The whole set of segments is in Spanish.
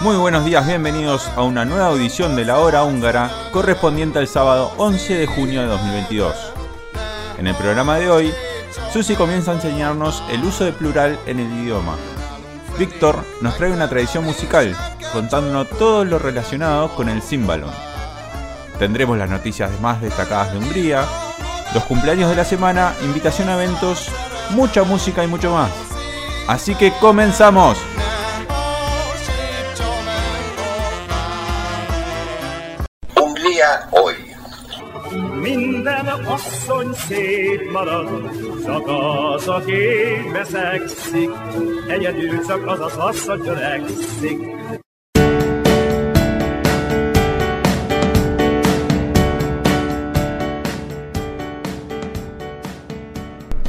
Muy buenos días, bienvenidos a una nueva audición de la hora húngara correspondiente al sábado 11 de junio de 2022. En el programa de hoy, Susi comienza a enseñarnos el uso de plural en el idioma. Víctor nos trae una tradición musical, contándonos todo lo relacionado con el címbalo. Tendremos las noticias más destacadas de Hungría, los cumpleaños de la semana, invitación a eventos, mucha música y mucho más. Así que comenzamos.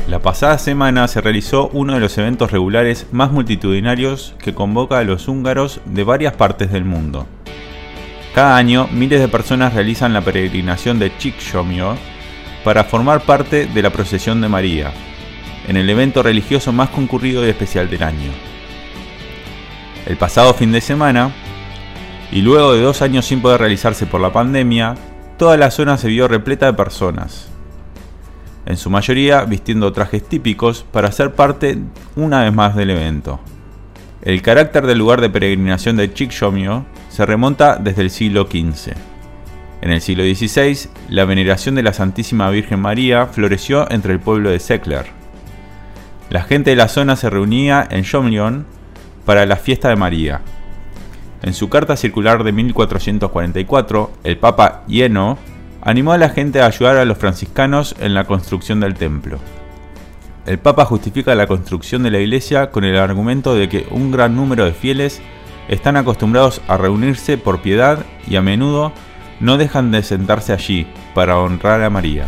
La pasada semana se realizó uno de los eventos regulares más multitudinarios que convoca a los húngaros de varias partes del mundo. Cada año, miles de personas realizan la peregrinación de Chikszomio para formar parte de la procesión de María, en el evento religioso más concurrido y especial del año. El pasado fin de semana, y luego de dos años sin poder realizarse por la pandemia, toda la zona se vio repleta de personas, en su mayoría vistiendo trajes típicos para ser parte una vez más del evento. El carácter del lugar de peregrinación de Chikszomio se remonta desde el siglo XV. En el siglo XVI, la veneración de la Santísima Virgen María floreció entre el pueblo de Sekler. La gente de la zona se reunía en Shomlion para la fiesta de María. En su carta circular de 1444, el Papa Hieno animó a la gente a ayudar a los franciscanos en la construcción del templo. El Papa justifica la construcción de la iglesia con el argumento de que un gran número de fieles están acostumbrados a reunirse por piedad y a menudo no dejan de sentarse allí para honrar a María.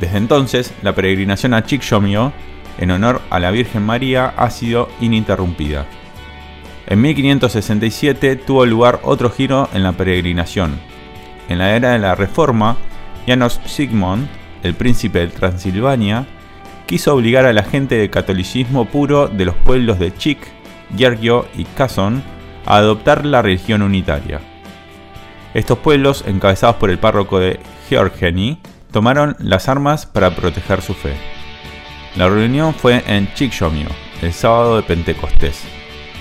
Desde entonces, la peregrinación a Chikszomio, en honor a la Virgen María, ha sido ininterrumpida. En 1567 tuvo lugar otro giro en la peregrinación. En la era de la Reforma, Janos Sigmund, el príncipe de Transilvania, quiso obligar a la gente del catolicismo puro de los pueblos de Chik, Gergio y Kason a adoptar la religión unitaria. Estos pueblos, encabezados por el párroco de Georgeni, tomaron las armas para proteger su fe. La reunión fue en Chikszomio, el sábado de Pentecostés.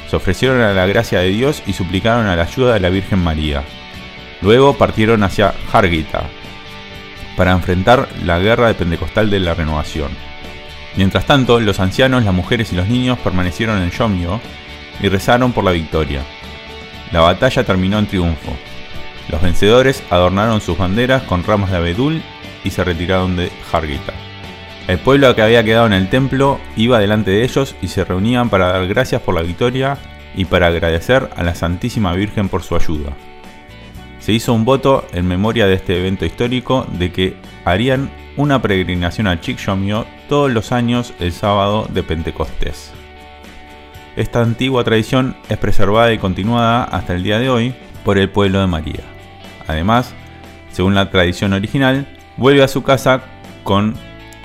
Se ofrecieron a la gracia de Dios y suplicaron a la ayuda de la Virgen María. Luego partieron hacia Hargita para enfrentar la guerra de Pentecostal de la Renovación. Mientras tanto, los ancianos, las mujeres y los niños permanecieron en Shomyo y rezaron por la victoria. La batalla terminó en triunfo. Los vencedores adornaron sus banderas con ramas de abedul y se retiraron de Hargita. El pueblo que había quedado en el templo iba delante de ellos y se reunían para dar gracias por la victoria y para agradecer a la Santísima Virgen por su ayuda. Se hizo un voto en memoria de este evento histórico de que harían una peregrinación a Chikszomio todos los años el sábado de Pentecostés. Esta antigua tradición es preservada y continuada hasta el día de hoy por el pueblo de María. Además, según la tradición original, vuelve a su casa con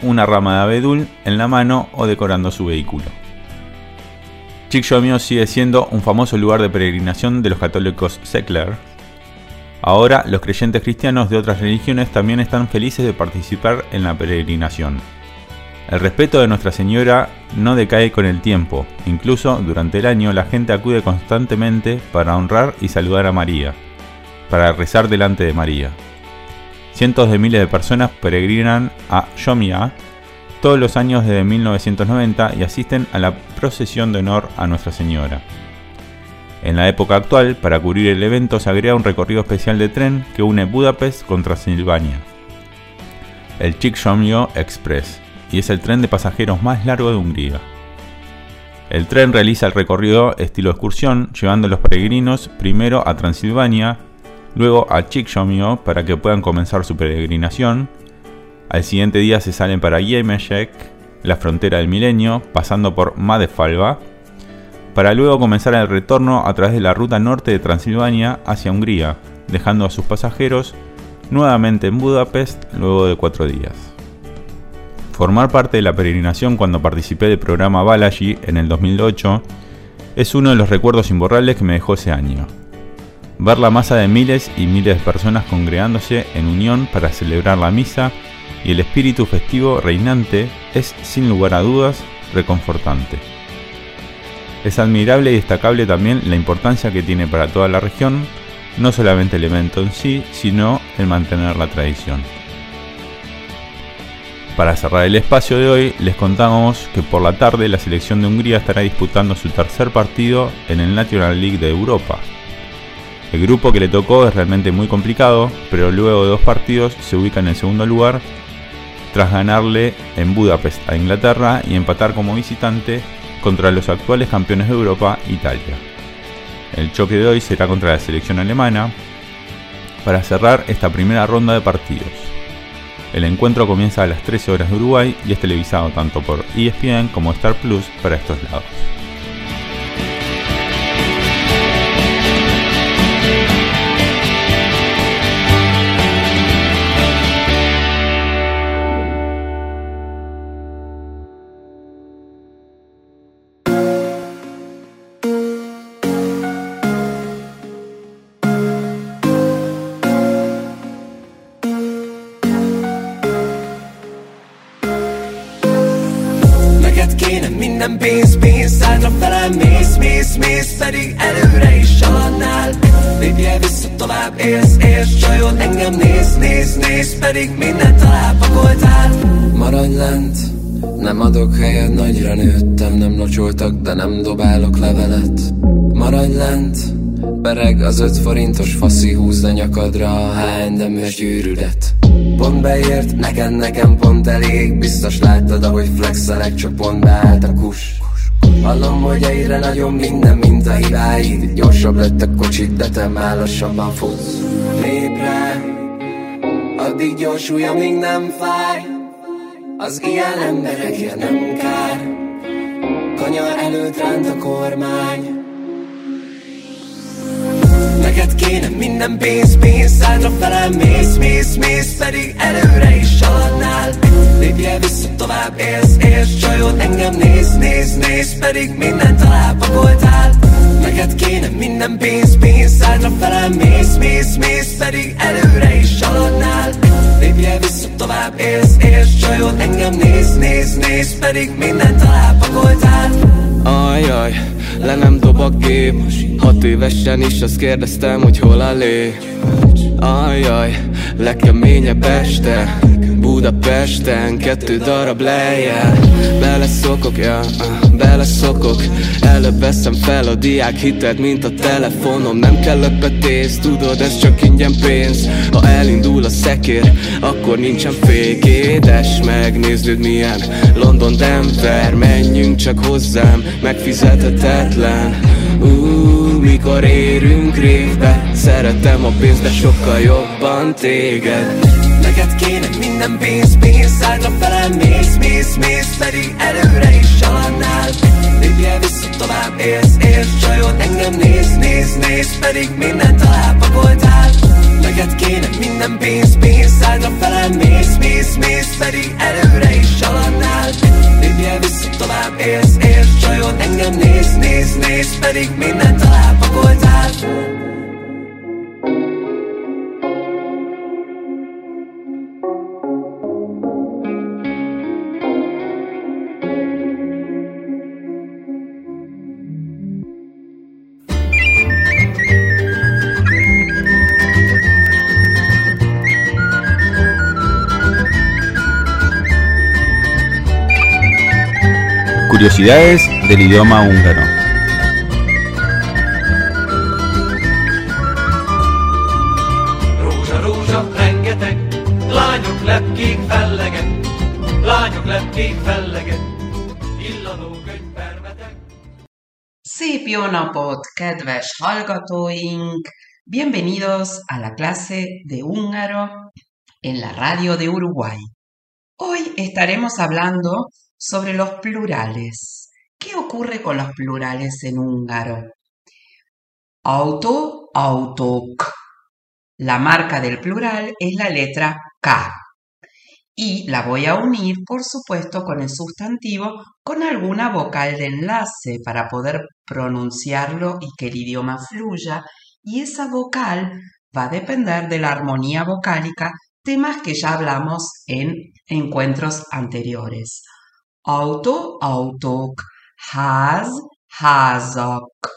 una rama de abedul en la mano o decorando su vehículo. Chikszomio sigue siendo un famoso lugar de peregrinación de los católicos Sekler. Ahora los creyentes cristianos de otras religiones también están felices de participar en la peregrinación. El respeto de Nuestra Señora no decae con el tiempo, incluso durante el año la gente acude constantemente para honrar y saludar a María, para rezar delante de María. Cientos de miles de personas peregrinan a Shomia todos los años desde 1990 y asisten a la procesión de honor a Nuestra Señora. En la época actual, para cubrir el evento se agrega un recorrido especial de tren que une Budapest con Transilvania, el Chikszomyo Express, y es el tren de pasajeros más largo de Hungría. El tren realiza el recorrido estilo excursión, llevando a los peregrinos primero a Transilvania, luego a Chikszomyo para que puedan comenzar su peregrinación. Al siguiente día se salen para Yemeshek, la frontera del milenio, pasando por Madefalva, para luego comenzar el retorno a través de la ruta norte de Transilvania hacia Hungría, dejando a sus pasajeros nuevamente en Budapest luego de cuatro días. Formar parte de la peregrinación cuando participé del programa Balaji en el 2008 es uno de los recuerdos imborrables que me dejó ese año. Ver la masa de miles y miles de personas congregándose en unión para celebrar la misa y el espíritu festivo reinante es, sin lugar a dudas, reconfortante. Es admirable y destacable también la importancia que tiene para toda la región, no solamente el evento en sí, sino el mantener la tradición. Para cerrar el espacio de hoy, les contamos que por la tarde la selección de Hungría estará disputando su tercer partido en el National League de Europa. El grupo que le tocó es realmente muy complicado, pero luego de dos partidos se ubica en el segundo lugar tras ganarle en Budapest a Inglaterra y empatar como visitante contra los actuales campeones de Europa, Italia. El choque de hoy será contra la selección alemana para cerrar esta primera ronda de partidos. El encuentro comienza a las 13 horas de Uruguay y es televisado tanto por ESPN como Star Plus para estos lados. Pedig előre is családnál Lépje vissza tovább, élsz, élsz Csajod engem néz, néz, néz Pedig mindent alápakoltál Maradj lent, nem adok helyet, nagyra nőttem Nem locsoltak, de nem dobálok levelet. Maradj lent, Bereg az öt forintos faszi húzd a nyakadra a műs gyűrűdet Pont beért, neked nekem pont elég. Biztos láttad, ahogy flexelek, csak pont beállt a kus. Hallom, hogy egyre nagyon minden, mint a hibáid. Gyorsabb lett a kocsit, de te már lassabban futsz. Lép addig gyorsulj, amíg nem fáj. Az ilyen emberekért nem kár. Kanyar előtt ránt a kormány Neked kéne minden pénz, pénz Szádra felem mész, mész, mész Pedig előre is szaladnál Lépje vissza tovább, élsz, élsz Csajod engem néz, néz, néz Pedig mindent alápakoltál. Neked kéne minden pénz, pénz Szádra felem mész, mész, mész Pedig előre is szaladnál Lépje vissza tovább, élsz, élsz Csajod engem néz, néz, néz Pedig mindent alápakoltál. Ajaj, le nem dob a gép. Hat évesen is azt kérdeztem, hogy hol a lé. Ajaj, legkeményebb este. Budapesten kettő darab lejjel. Beleszokok, ja, uh, beleszokok. Előbb veszem fel a diák hited, mint a telefonom. Nem kell ötbetész, tudod, ez csak ingyen pénz. Ha elindul a szekér, akkor nincsen fék Édes, megnézd milyen London, Denver. Menjünk csak hozzám, megfizethetetlen. Uh, mikor érünk révbe? Szeretem a pénzt, de sokkal jobban téged. Neked kéne minden pénz, pénz Szállra felem mész, mész, mész Pedig előre is családnál Lépje vissza tovább, élsz, élsz Csajod engem néz, néz, néz Pedig mindent alápakoltál Neked kéne minden pénz, pénz Szállra felem mész, mész, mész Pedig előre is családnál Lépje vissza tovább, élsz, élsz Csajod engem néz, néz, néz Pedig mindent alápakoltál Curiosidades del idioma húngaro. Szép jó napot, kedves hallgatóink! Bienvenidos a la clase de húngaro en la radio de Uruguay. Hoy estaremos hablando sobre los plurales. ¿Qué ocurre con los plurales en húngaro? Auto, autok. La marca del plural es la letra K. Y la voy a unir, por supuesto, con el sustantivo con alguna vocal de enlace para poder pronunciarlo y que el idioma fluya. Y esa vocal va a depender de la armonía vocálica, temas que ya hablamos en encuentros anteriores. Auto, autok, ház, házak.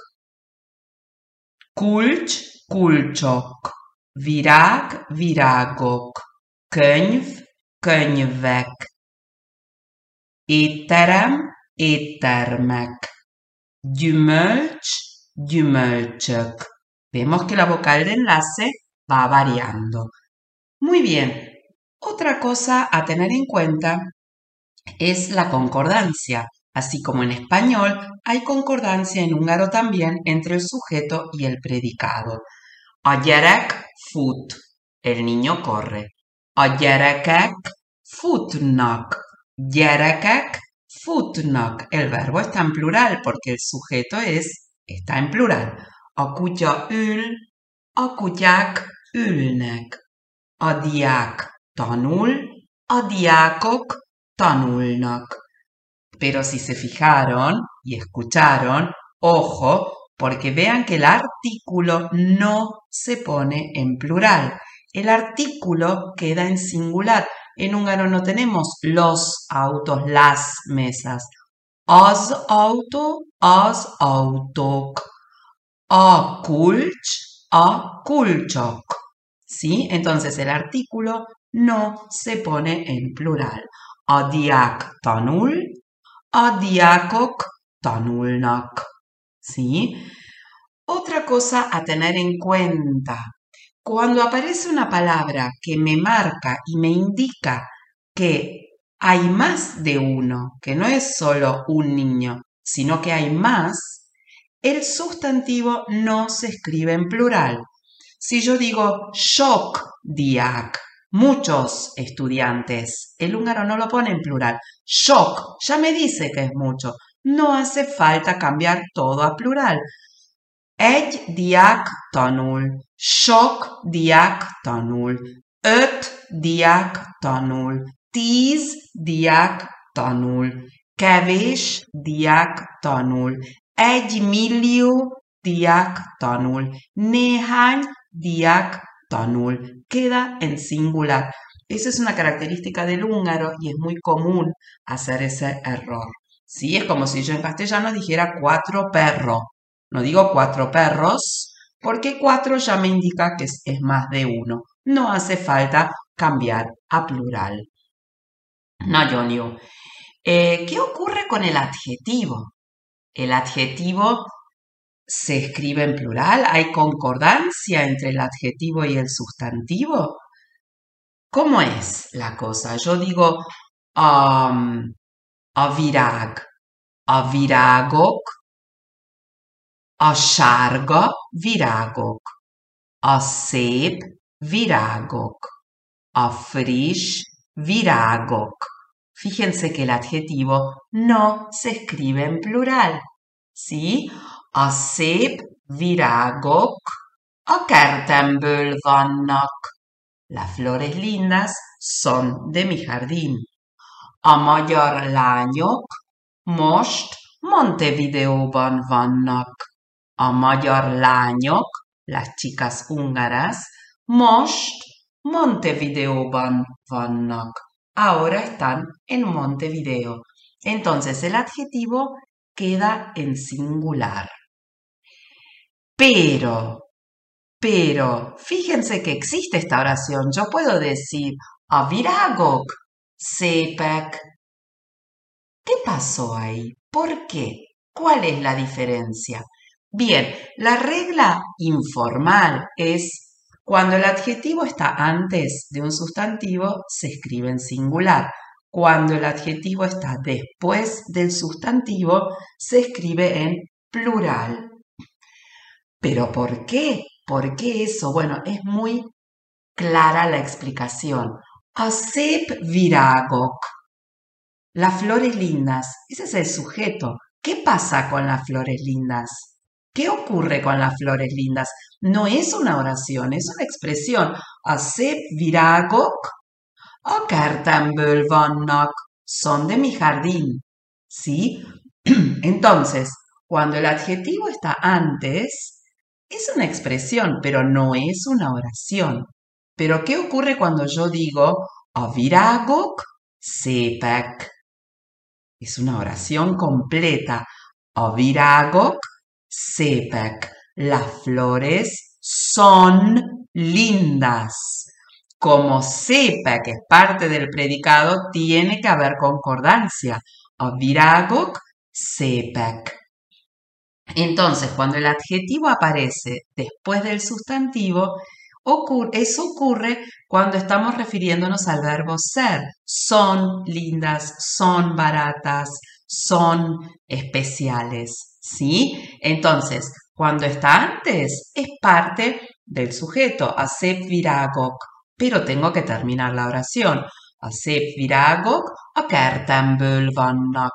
Kulcs, kulcsok. Virág, virágok. Könyv, könyvek. Étterem, éttermek. Gyümölcs, gyümölcsök. Vemos que la vocal de enlace va variando. Muy bien. Otra cosa a tener en cuenta es la concordancia. Así como en español, hay concordancia en húngaro también entre el sujeto y el predicado. A fut. El niño corre. A gyerekek futnak. Gyerekek futnak. El verbo está en plural porque el sujeto es, está en plural. A ül, a ülnek. A diák tanul, a tanulnak. Pero si se fijaron y escucharon, ojo, porque vean que el artículo no se pone en plural. El artículo queda en singular. En húngaro no tenemos los autos, las mesas. Az auto, az autók. A kulcs, a kulcsok. ¿Sí? Entonces el artículo no se pone en plural. A diák tanul, a diákok tanulnak. ¿Sí? Otra cosa a tener en cuenta. Cuando aparece una palabra que me marca y me indica que hay más de uno, que no es solo un niño, sino que hay más, el sustantivo no se escribe en plural. Si yo digo shock diak, muchos estudiantes, el húngaro no lo pone en plural. Shock ya me dice que es mucho. No hace falta cambiar todo a plural. Egy diák tanul, sok diák tanul, öt diák tanul, tíz diák tanul, kevés diák tanul, egy millió diák tanul, néhány diák tanul. Queda en singular. Esa es una característica del húngaro y es muy común hacer ese error. ¿Sí? Es como si yo en castellano dijera cuatro perros. No digo cuatro perros, porque cuatro ya me indica que es, más de uno. No hace falta cambiar a plural. No, Jonio. Eh, ¿Qué ocurre con el adjetivo? El adjetivo se escribe en plural. ¿Hay concordancia entre el adjetivo y el sustantivo? ¿Cómo es la cosa? Yo digo um, a virág, a virágok, a sárga virágok, a szép virágok, a friss virágok. Fíjense que el adjetivo no se escribe en plural. ¿Sí? A szép virágok a kertemből vannak. Las flores lindas son de mi jardín. A magyar lányok most Montevideóban vannak. A magyar lányok, las chicas húngaras, most Montevideóban vannak. Ahora están en Montevideo. Entonces el adjetivo queda en singular. Pero, pero, fíjense que existe esta oración. Yo puedo decir a viragok Sepek. ¿Qué pasó ahí? ¿Por qué? ¿Cuál es la diferencia? Bien, la regla informal es Cuando el adjetivo está antes de un sustantivo, se escribe en singular. Cuando el adjetivo está después del sustantivo, se escribe en plural. ¿Pero por qué? ¿Por qué eso? Bueno, es muy clara la explicación. Asep viragok. Las flores lindas. Ese es el sujeto. ¿Qué pasa con las flores lindas? ¿Qué ocurre con las flores lindas? No es una oración, es una expresión. Asep viragok vannak. Son de mi jardín. ¿Sí? Entonces, cuando el adjetivo está antes, es una expresión, pero no es una oración. Pero ¿qué ocurre cuando yo digo aviragok sepek? Es una oración completa. Aviragok sepek. Las flores son lindas. Como sepek es parte del predicado, tiene que haber concordancia. Aviragok sepek. Entonces, cuando el adjetivo aparece después del sustantivo, eso ocurre cuando estamos refiriéndonos al verbo ser. Son lindas, son baratas, son especiales. ¿Sí? Entonces, cuando está antes, es parte del sujeto, asep viragok, pero tengo que terminar la oración. Asep viragok a vannak.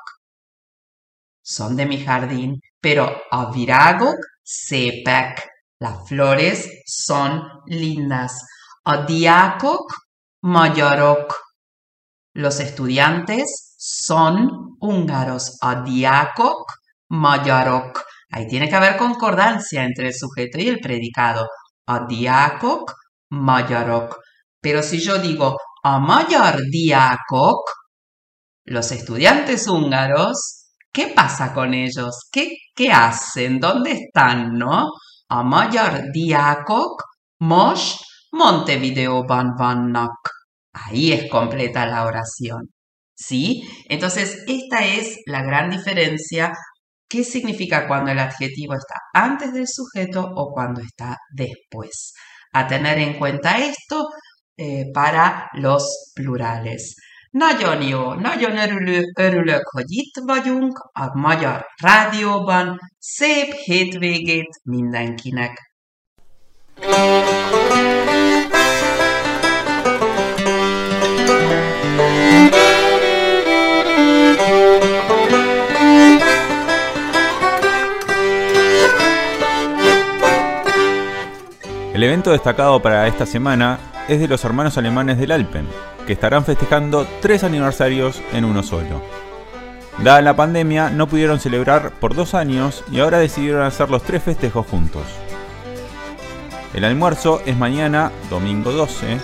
Son de mi jardín, pero a viragok sepek. Las flores son lindas. A diákok magyarok. Los estudiantes son húngaros. A diákok magyarok. Ahí tiene que haber concordancia entre el sujeto y el predicado. A diákok magyarok. Pero si yo digo a magyar diákok, los estudiantes húngaros, ¿qué pasa con ellos? ¿Qué, qué hacen? ¿Dónde están? ¿No? A magyar diákok most Montevideoban vannak. Ahí es completa la oración. ¿Sí? Entonces, esta es la gran diferencia. ¿Qué significa cuando el adjetivo está antes del sujeto o cuando está después? A tener en cuenta esto eh, para los plurales. Nagyon jó, nagyon örülök, örülök, hogy itt vagyunk a Magyar Rádióban. Szép hétvégét mindenkinek! El evento destacado para esta semana es de los hermanos alemanes del Alpen, que estarán festejando tres aniversarios en uno solo. Dada la pandemia, no pudieron celebrar por dos años y ahora decidieron hacer los tres festejos juntos. El almuerzo es mañana, domingo 12,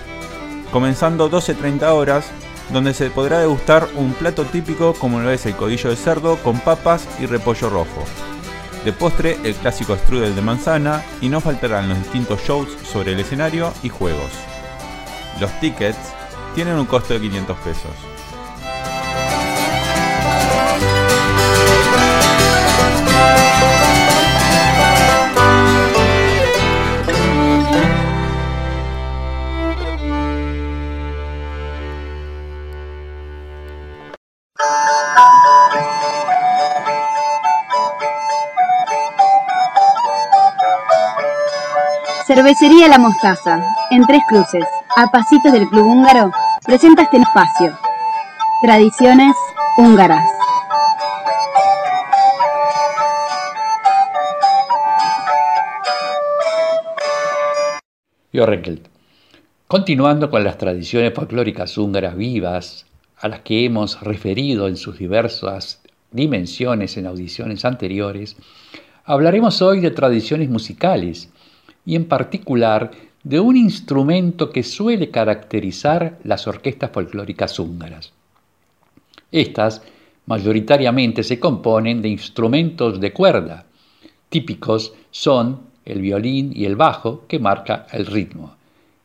comenzando 12.30 horas, donde se podrá degustar un plato típico como lo es el codillo de cerdo con papas y repollo rojo. De postre, el clásico strudel de manzana y no faltarán los distintos shows sobre el escenario y juegos. Los tickets tienen un costo de 500 pesos. Cervecería La Mostaza, en Tres Cruces, a pasitos del Club Húngaro, presenta este espacio. Tradiciones húngaras. Yo Continuando con las tradiciones folclóricas húngaras vivas, a las que hemos referido en sus diversas dimensiones en audiciones anteriores, hablaremos hoy de tradiciones musicales y en particular de un instrumento que suele caracterizar las orquestas folclóricas húngaras. Estas mayoritariamente se componen de instrumentos de cuerda. Típicos son el violín y el bajo que marca el ritmo.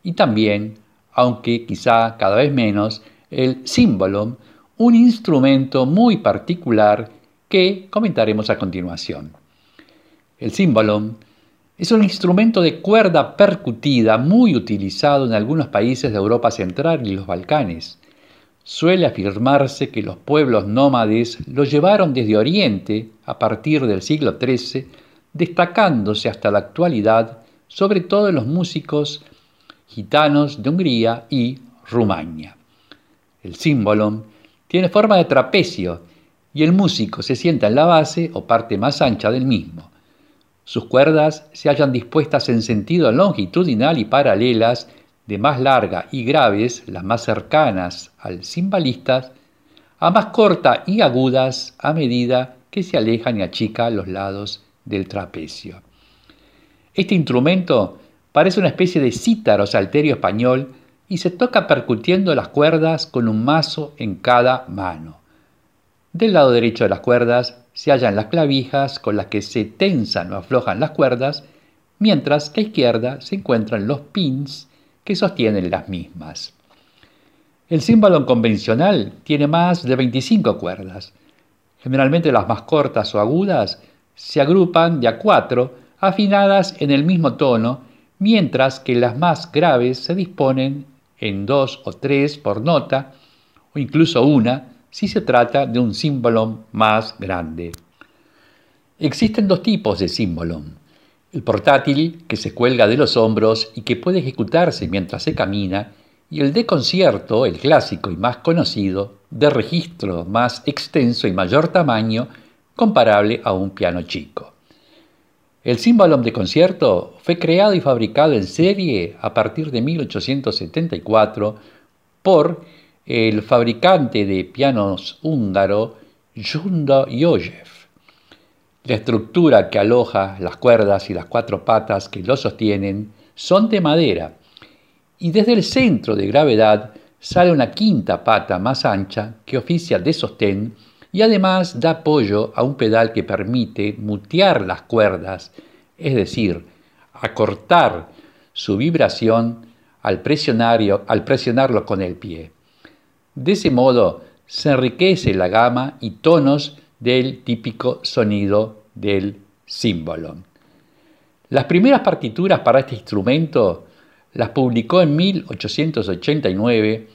Y también, aunque quizá cada vez menos, el címbalum, un instrumento muy particular que comentaremos a continuación. El címbalum Es un instrumento de cuerda percutida muy utilizado en algunos países de Europa Central y los Balcanes. Suele afirmarse que los pueblos nómades lo llevaron desde Oriente a partir del siglo XIII, destacándose hasta la actualidad sobre todo en los músicos gitanos de Hungría y Rumania. El símbolo tiene forma de trapecio y el músico se sienta en la base o parte más ancha del mismo. Sus cuerdas se hallan dispuestas en sentido longitudinal y paralelas de más larga y graves, las más cercanas al cimbalista, a más corta y agudas a medida que se alejan y achican los lados del trapecio. Este instrumento parece una especie de cítaro salterio español y se toca percutiendo las cuerdas con un mazo en cada mano. Del lado derecho de las cuerdas se hallan las clavijas con las que se tensan o aflojan las cuerdas, mientras que a izquierda se encuentran los pins que sostienen las mismas. El címbalo convencional tiene más de 25 cuerdas. Generalmente las más cortas o agudas se agrupan de a cuatro, afinadas en el mismo tono, mientras que las más graves se disponen en dos o tres por nota, o incluso una si se trata de un símbolo más grande. Existen dos tipos de símbolo el portátil que se cuelga de los hombros y que puede ejecutarse mientras se camina, y el de concierto, el clásico y más conocido, de registro más extenso y mayor tamaño, comparable a un piano chico. El símbolo de concierto fue creado y fabricado en serie a partir de 1874 por el fabricante de pianos húngaro Junda Jojev. La estructura que aloja las cuerdas y las cuatro patas que lo sostienen son de madera y desde el centro de gravedad sale una quinta pata más ancha que oficia de sostén y además da apoyo a un pedal que permite mutear las cuerdas, es decir, acortar su vibración al presionarlo con el pie. De ese modo se enriquece la gama y tonos del típico sonido del símbolo. Las primeras partituras para este instrumento las publicó en 1889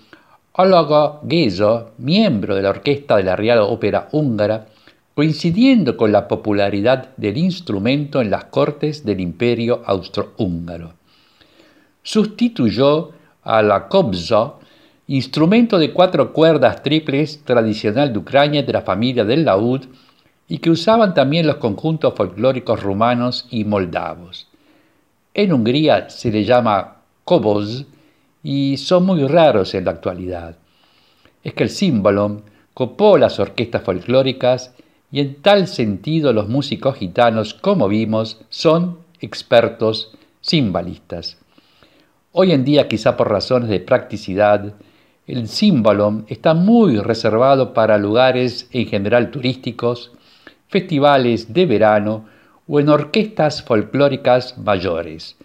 Olaga Gezo, miembro de la orquesta de la Real Ópera húngara, coincidiendo con la popularidad del instrumento en las cortes del Imperio Austrohúngaro. Sustituyó a la kobza, instrumento de cuatro cuerdas triples tradicional de Ucrania de la familia del laúd y que usaban también los conjuntos folclóricos rumanos y moldavos. En Hungría se le llama koboz y son muy raros en la actualidad. Es que el símbolo copó las orquestas folclóricas y en tal sentido los músicos gitanos, como vimos, son expertos cimbalistas. Hoy en día, quizá por razones de practicidad, el símbolo está muy reservado para lugares en general turísticos, festivales de verano o en orquestas folclóricas mayores.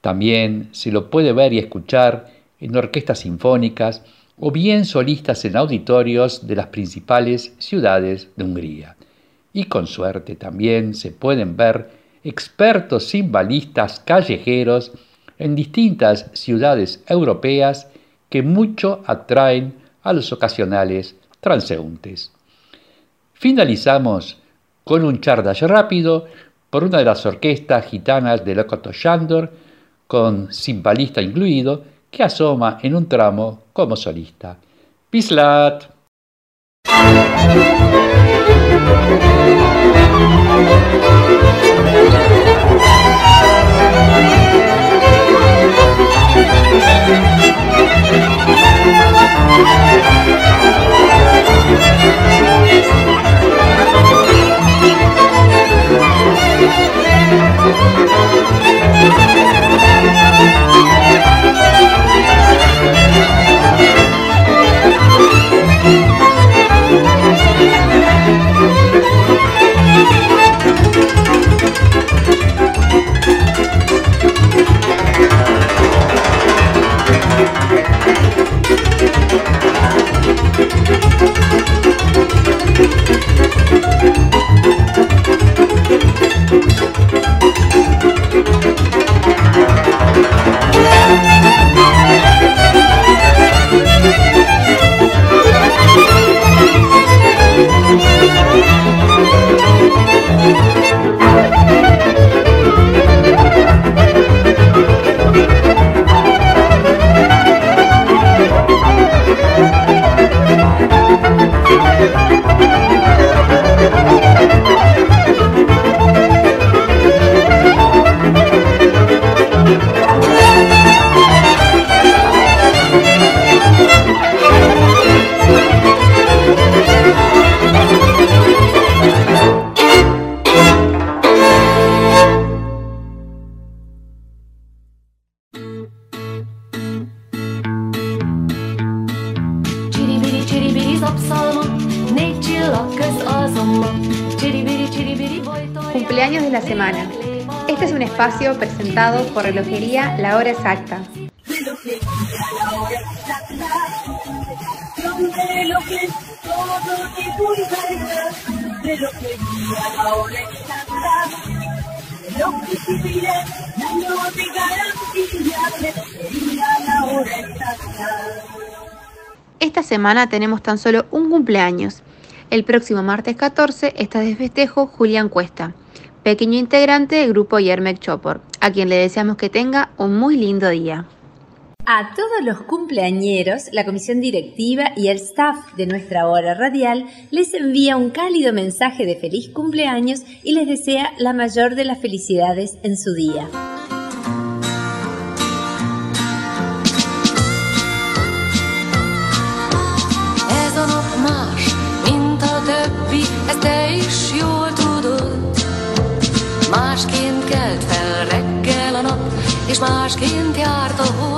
También se lo puede ver y escuchar en orquestas sinfónicas o bien solistas en auditorios de las principales ciudades de Hungría. Y con suerte también se pueden ver expertos cimbalistas callejeros en distintas ciudades europeas que mucho atraen a los ocasionales transeúntes. Finalizamos con un chardash rápido por una de las orquestas gitanas de Lokoto Shandor, con cimbalista incluido, que asoma en un tramo como solista. Pislat. Thank Cumpleaños de la semana. Este es un espacio presentado por Relojería La Hora Exacta. Esta semana tenemos tan solo un cumpleaños. El próximo martes 14 está de festejo Julián Cuesta, pequeño integrante del grupo Yermek Chopor, a quien le deseamos que tenga un muy lindo día. A todos los cumpleañeros, la comisión directiva y el staff de nuestra hora radial les envía un cálido mensaje de feliz cumpleaños y les desea la mayor de las felicidades en su día. És másként járt a hold.